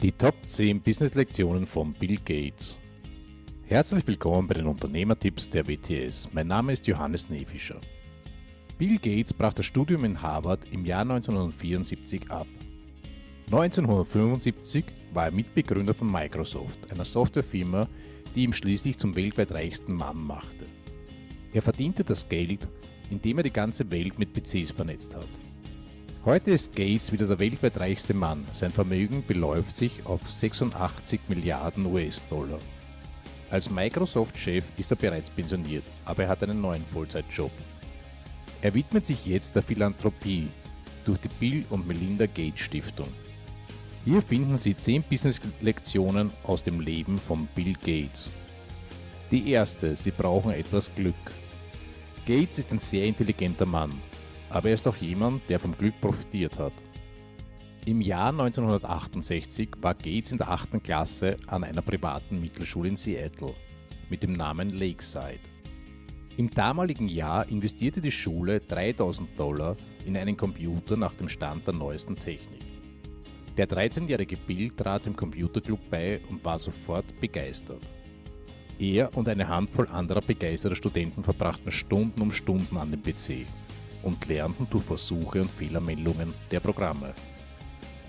Die Top 10 Business Lektionen von Bill Gates. Herzlich willkommen bei den Unternehmertipps der WTS. Mein Name ist Johannes Nefischer. Bill Gates brach das Studium in Harvard im Jahr 1974 ab. 1975 war er Mitbegründer von Microsoft, einer Softwarefirma, die ihn schließlich zum weltweit reichsten Mann machte. Er verdiente das Geld, indem er die ganze Welt mit PCs vernetzt hat. Heute ist Gates wieder der weltweit reichste Mann. Sein Vermögen beläuft sich auf 86 Milliarden US-Dollar. Als Microsoft-Chef ist er bereits pensioniert, aber er hat einen neuen Vollzeitjob. Er widmet sich jetzt der Philanthropie durch die Bill und Melinda Gates Stiftung. Hier finden Sie 10 Business-Lektionen aus dem Leben von Bill Gates. Die erste, Sie brauchen etwas Glück. Gates ist ein sehr intelligenter Mann aber er ist auch jemand, der vom Glück profitiert hat. Im Jahr 1968 war Gates in der 8. Klasse an einer privaten Mittelschule in Seattle mit dem Namen Lakeside. Im damaligen Jahr investierte die Schule 3000 Dollar in einen Computer nach dem Stand der neuesten Technik. Der 13-jährige Bill trat dem Computerclub bei und war sofort begeistert. Er und eine Handvoll anderer begeisterter Studenten verbrachten Stunden um Stunden an dem PC und lernten durch Versuche und Fehlermeldungen der Programme.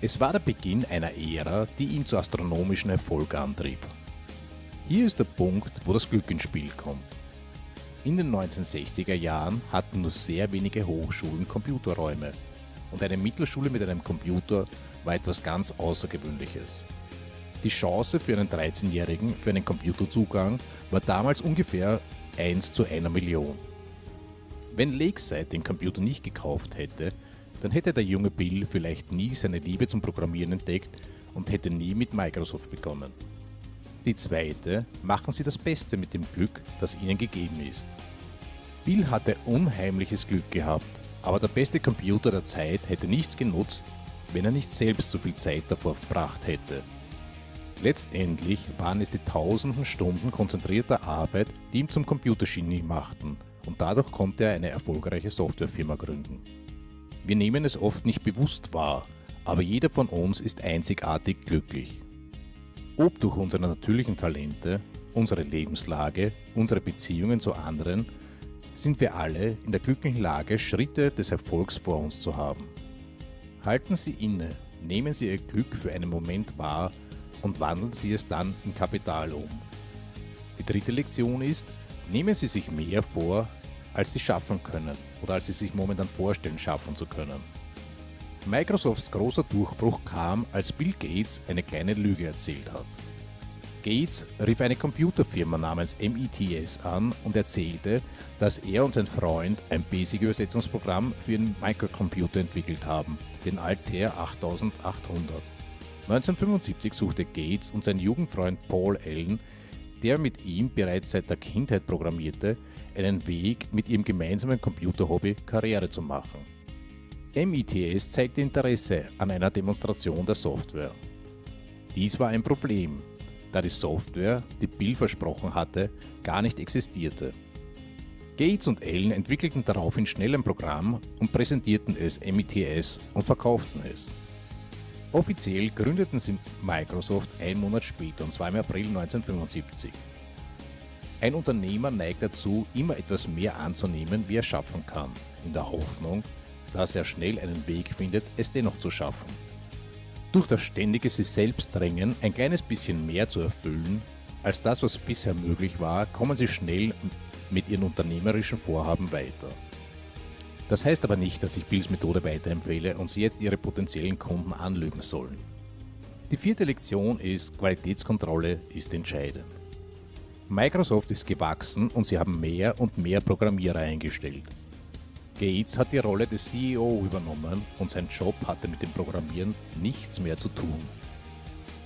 Es war der Beginn einer Ära, die ihn zu astronomischen Erfolg antrieb. Hier ist der Punkt, wo das Glück ins Spiel kommt. In den 1960er Jahren hatten nur sehr wenige Hochschulen Computerräume und eine Mittelschule mit einem Computer war etwas ganz Außergewöhnliches. Die Chance für einen 13-Jährigen für einen Computerzugang war damals ungefähr 1 zu einer Million. Wenn Lakeside den Computer nicht gekauft hätte, dann hätte der junge Bill vielleicht nie seine Liebe zum Programmieren entdeckt und hätte nie mit Microsoft begonnen. Die zweite, machen Sie das Beste mit dem Glück, das Ihnen gegeben ist. Bill hatte unheimliches Glück gehabt, aber der beste Computer der Zeit hätte nichts genutzt, wenn er nicht selbst so viel Zeit davor verbracht hätte. Letztendlich waren es die tausenden Stunden konzentrierter Arbeit, die ihn zum Computergenie machten und dadurch konnte er eine erfolgreiche Softwarefirma gründen. Wir nehmen es oft nicht bewusst wahr, aber jeder von uns ist einzigartig glücklich. Ob durch unsere natürlichen Talente, unsere Lebenslage, unsere Beziehungen zu anderen, sind wir alle in der glücklichen Lage, Schritte des Erfolgs vor uns zu haben. Halten Sie inne, nehmen Sie Ihr Glück für einen Moment wahr und wandeln Sie es dann in Kapital um. Die dritte Lektion ist, nehmen Sie sich mehr vor, als sie schaffen können oder als sie sich momentan vorstellen, schaffen zu können. Microsofts großer Durchbruch kam, als Bill Gates eine kleine Lüge erzählt hat. Gates rief eine Computerfirma namens METS an und erzählte, dass er und sein Freund ein Basic-Übersetzungsprogramm für einen Microcomputer entwickelt haben, den Altair 8800. 1975 suchte Gates und sein Jugendfreund Paul Allen der mit ihm bereits seit der Kindheit programmierte, einen Weg, mit ihrem gemeinsamen Computerhobby Karriere zu machen. MITS zeigte Interesse an einer Demonstration der Software. Dies war ein Problem, da die Software, die Bill versprochen hatte, gar nicht existierte. Gates und Allen entwickelten daraufhin schnell ein Programm und präsentierten es MITS und verkauften es. Offiziell gründeten sie Microsoft einen Monat später, und zwar im April 1975. Ein Unternehmer neigt dazu, immer etwas mehr anzunehmen, wie er schaffen kann, in der Hoffnung, dass er schnell einen Weg findet, es dennoch zu schaffen. Durch das ständige sich selbst drängen, ein kleines bisschen mehr zu erfüllen, als das, was bisher möglich war, kommen sie schnell mit ihren unternehmerischen Vorhaben weiter. Das heißt aber nicht, dass ich Bills Methode weiterempfehle und Sie jetzt Ihre potenziellen Kunden anlügen sollen. Die vierte Lektion ist, Qualitätskontrolle ist entscheidend. Microsoft ist gewachsen und sie haben mehr und mehr Programmierer eingestellt. Gates hat die Rolle des CEO übernommen und sein Job hatte mit dem Programmieren nichts mehr zu tun.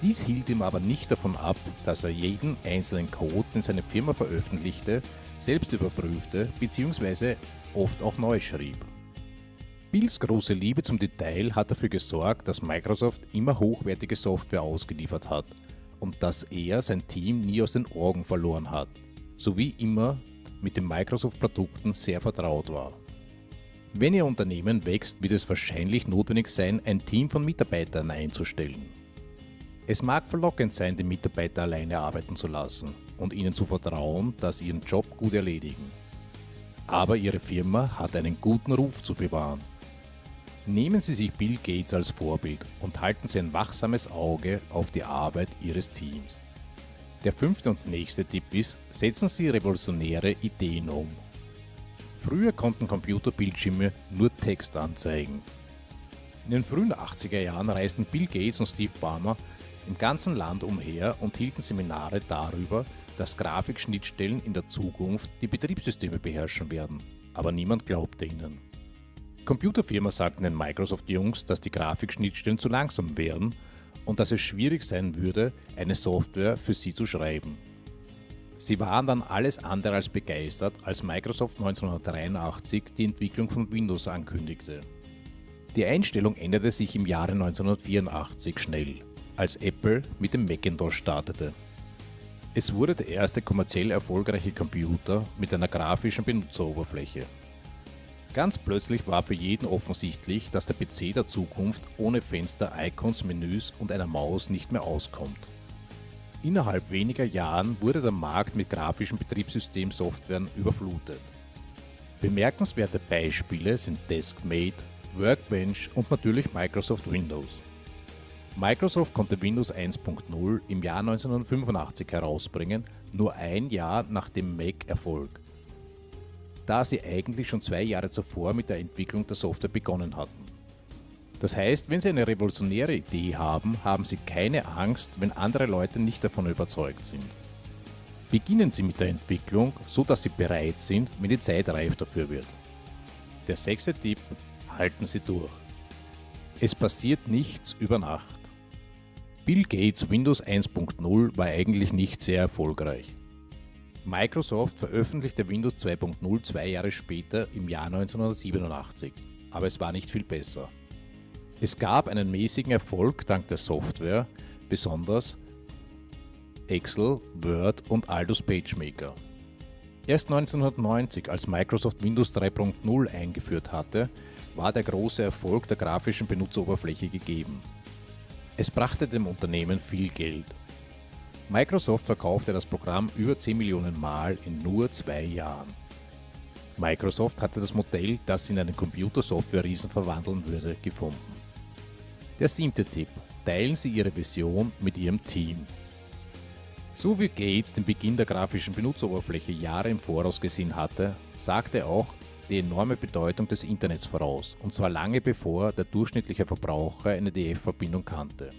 Dies hielt ihm aber nicht davon ab, dass er jeden einzelnen Code, den seine Firma veröffentlichte, selbst überprüfte bzw oft auch neu schrieb. Bills große Liebe zum Detail hat dafür gesorgt, dass Microsoft immer hochwertige Software ausgeliefert hat und dass er sein Team nie aus den Augen verloren hat, sowie immer mit den Microsoft-Produkten sehr vertraut war. Wenn Ihr Unternehmen wächst, wird es wahrscheinlich notwendig sein, ein Team von Mitarbeitern einzustellen. Es mag verlockend sein, die Mitarbeiter alleine arbeiten zu lassen und ihnen zu vertrauen, dass sie ihren Job gut erledigen. Aber Ihre Firma hat einen guten Ruf zu bewahren. Nehmen Sie sich Bill Gates als Vorbild und halten Sie ein wachsames Auge auf die Arbeit Ihres Teams. Der fünfte und nächste Tipp ist, setzen Sie revolutionäre Ideen um. Früher konnten Computerbildschirme nur Text anzeigen. In den frühen 80er Jahren reisten Bill Gates und Steve Ballmer im ganzen Land umher und hielten Seminare darüber, dass Grafikschnittstellen in der Zukunft die Betriebssysteme beherrschen werden. Aber niemand glaubte ihnen. Computerfirma sagten den Microsoft-Jungs, dass die Grafikschnittstellen zu langsam wären und dass es schwierig sein würde, eine Software für sie zu schreiben. Sie waren dann alles andere als begeistert, als Microsoft 1983 die Entwicklung von Windows ankündigte. Die Einstellung änderte sich im Jahre 1984 schnell, als Apple mit dem Macintosh startete. Es wurde der erste kommerziell erfolgreiche Computer mit einer grafischen Benutzeroberfläche. Ganz plötzlich war für jeden offensichtlich, dass der PC der Zukunft ohne Fenster, Icons, Menüs und einer Maus nicht mehr auskommt. Innerhalb weniger Jahren wurde der Markt mit grafischen Betriebssystemsoftwaren überflutet. Bemerkenswerte Beispiele sind Deskmate, Workbench und natürlich Microsoft Windows. Microsoft konnte Windows 1.0 im Jahr 1985 herausbringen, nur ein Jahr nach dem Mac-Erfolg, da sie eigentlich schon zwei Jahre zuvor mit der Entwicklung der Software begonnen hatten. Das heißt, wenn Sie eine revolutionäre Idee haben, haben Sie keine Angst, wenn andere Leute nicht davon überzeugt sind. Beginnen Sie mit der Entwicklung, so dass Sie bereit sind, wenn die Zeit reif dafür wird. Der sechste Tipp, halten Sie durch. Es passiert nichts über Nacht. Bill Gates Windows 1.0 war eigentlich nicht sehr erfolgreich. Microsoft veröffentlichte Windows 2.0 zwei Jahre später im Jahr 1987, aber es war nicht viel besser. Es gab einen mäßigen Erfolg dank der Software, besonders Excel, Word und Aldus PageMaker. Erst 1990, als Microsoft Windows 3.0 eingeführt hatte, war der große Erfolg der grafischen Benutzeroberfläche gegeben. Es brachte dem Unternehmen viel Geld. Microsoft verkaufte das Programm über 10 Millionen Mal in nur zwei Jahren. Microsoft hatte das Modell, das in einen Computersoftware-Riesen verwandeln würde, gefunden. Der siebte Tipp. Teilen Sie Ihre Vision mit Ihrem Team. So wie Gates den Beginn der grafischen Benutzeroberfläche Jahre im Voraus gesehen hatte, sagte auch, die enorme Bedeutung des Internets voraus, und zwar lange bevor der durchschnittliche Verbraucher eine DF-Verbindung kannte.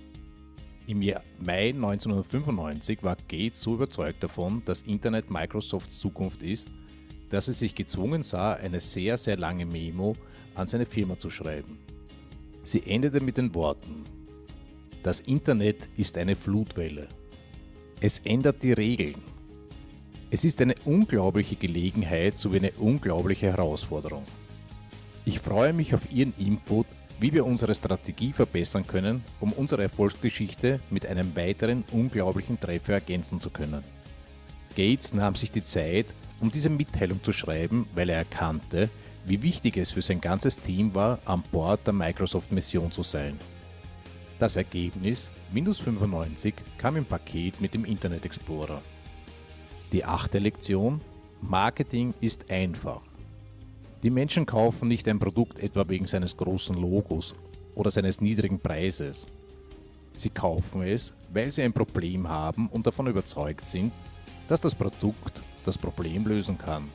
Im Mai 1995 war Gates so überzeugt davon, dass Internet Microsofts Zukunft ist, dass er sich gezwungen sah, eine sehr, sehr lange Memo an seine Firma zu schreiben. Sie endete mit den Worten, das Internet ist eine Flutwelle. Es ändert die Regeln, es ist eine unglaubliche Gelegenheit sowie eine unglaubliche Herausforderung. Ich freue mich auf Ihren Input, wie wir unsere Strategie verbessern können, um unsere Erfolgsgeschichte mit einem weiteren unglaublichen Treffer ergänzen zu können. Gates nahm sich die Zeit, um diese Mitteilung zu schreiben, weil er erkannte, wie wichtig es für sein ganzes Team war, an Bord der Microsoft-Mission zu sein. Das Ergebnis, Windows 95, kam im Paket mit dem Internet Explorer. Die achte Lektion, Marketing ist einfach. Die Menschen kaufen nicht ein Produkt etwa wegen seines großen Logos oder seines niedrigen Preises. Sie kaufen es, weil sie ein Problem haben und davon überzeugt sind, dass das Produkt das Problem lösen kann.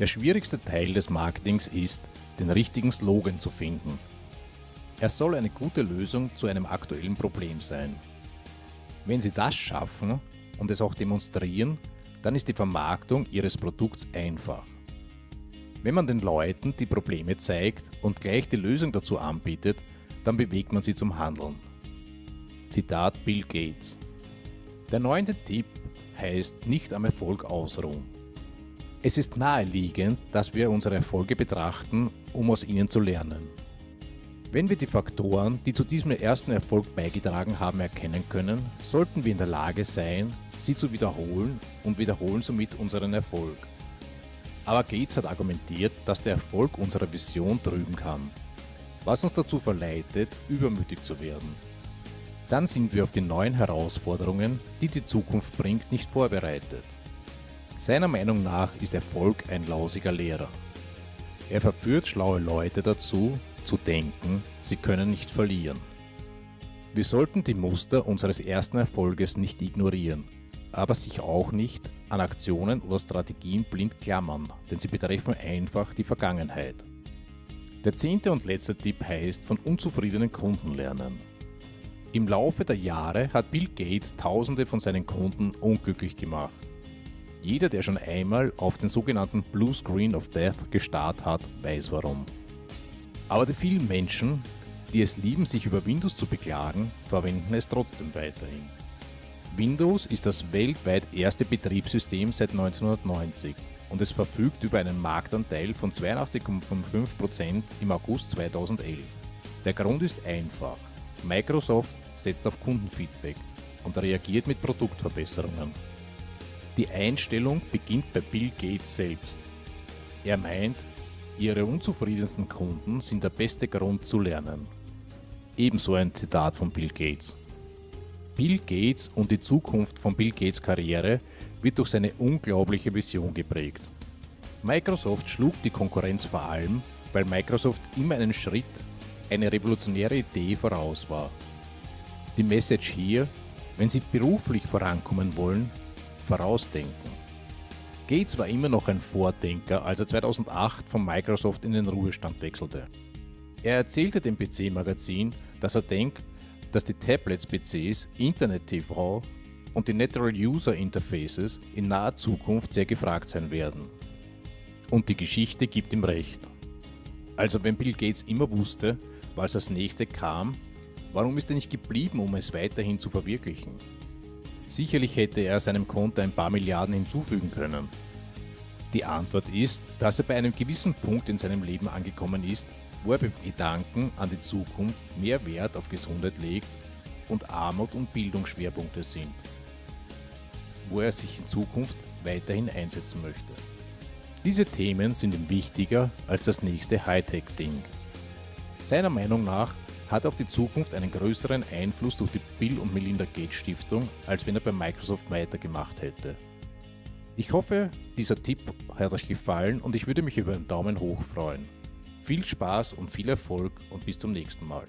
Der schwierigste Teil des Marketings ist, den richtigen Slogan zu finden. Er soll eine gute Lösung zu einem aktuellen Problem sein. Wenn Sie das schaffen, und es auch demonstrieren, dann ist die Vermarktung Ihres Produkts einfach. Wenn man den Leuten die Probleme zeigt und gleich die Lösung dazu anbietet, dann bewegt man sie zum Handeln. Zitat Bill Gates. Der neunte Tipp heißt nicht am Erfolg ausruhen. Es ist naheliegend, dass wir unsere Erfolge betrachten, um aus ihnen zu lernen. Wenn wir die Faktoren, die zu diesem ersten Erfolg beigetragen haben, erkennen können, sollten wir in der Lage sein, sie zu wiederholen und wiederholen somit unseren Erfolg. Aber Gates hat argumentiert, dass der Erfolg unserer Vision trüben kann, was uns dazu verleitet, übermütig zu werden. dann sind wir auf die neuen Herausforderungen, die die Zukunft bringt, nicht vorbereitet. Seiner Meinung nach ist Erfolg ein lausiger Lehrer. Er verführt schlaue Leute dazu, zu denken, sie können nicht verlieren. Wir sollten die Muster unseres ersten Erfolges nicht ignorieren, aber sich auch nicht an Aktionen oder Strategien blind klammern, denn sie betreffen einfach die Vergangenheit. Der zehnte und letzte Tipp heißt von unzufriedenen Kunden lernen. Im Laufe der Jahre hat Bill Gates Tausende von seinen Kunden unglücklich gemacht. Jeder, der schon einmal auf den sogenannten Blue Screen of Death gestarrt hat, weiß warum. Aber die vielen Menschen, die es lieben, sich über Windows zu beklagen, verwenden es trotzdem weiterhin. Windows ist das weltweit erste Betriebssystem seit 1990 und es verfügt über einen Marktanteil von 82,5% im August 2011. Der Grund ist einfach. Microsoft setzt auf Kundenfeedback und reagiert mit Produktverbesserungen. Die Einstellung beginnt bei Bill Gates selbst. Er meint, ihre unzufriedensten Kunden sind der beste Grund zu lernen. Ebenso ein Zitat von Bill Gates. Bill Gates und die Zukunft von Bill Gates Karriere wird durch seine unglaubliche Vision geprägt. Microsoft schlug die Konkurrenz vor allem, weil Microsoft immer einen Schritt, eine revolutionäre Idee voraus war. Die Message hier, wenn Sie beruflich vorankommen wollen, vorausdenken. Gates war immer noch ein Vordenker, als er 2008 von Microsoft in den Ruhestand wechselte. Er erzählte dem PC-Magazin, dass er denkt, dass die Tablets-PCs, Internet-TV und die Natural User Interfaces in naher Zukunft sehr gefragt sein werden. Und die Geschichte gibt ihm recht. Also wenn Bill Gates immer wusste, was das nächste kam, warum ist er nicht geblieben, um es weiterhin zu verwirklichen? Sicherlich hätte er seinem Konto ein paar Milliarden hinzufügen können. Die Antwort ist, dass er bei einem gewissen Punkt in seinem Leben angekommen ist, wo er beim Gedanken an die Zukunft mehr Wert auf Gesundheit legt und Armut und Bildung Schwerpunkte sind, wo er sich in Zukunft weiterhin einsetzen möchte. Diese Themen sind ihm wichtiger als das nächste Hightech-Ding. Seiner Meinung nach hat auf die Zukunft einen größeren Einfluss durch die Bill und Melinda Gates Stiftung, als wenn er bei Microsoft weitergemacht hätte. Ich hoffe, dieser Tipp hat euch gefallen und ich würde mich über einen Daumen hoch freuen. Viel Spaß und viel Erfolg und bis zum nächsten Mal.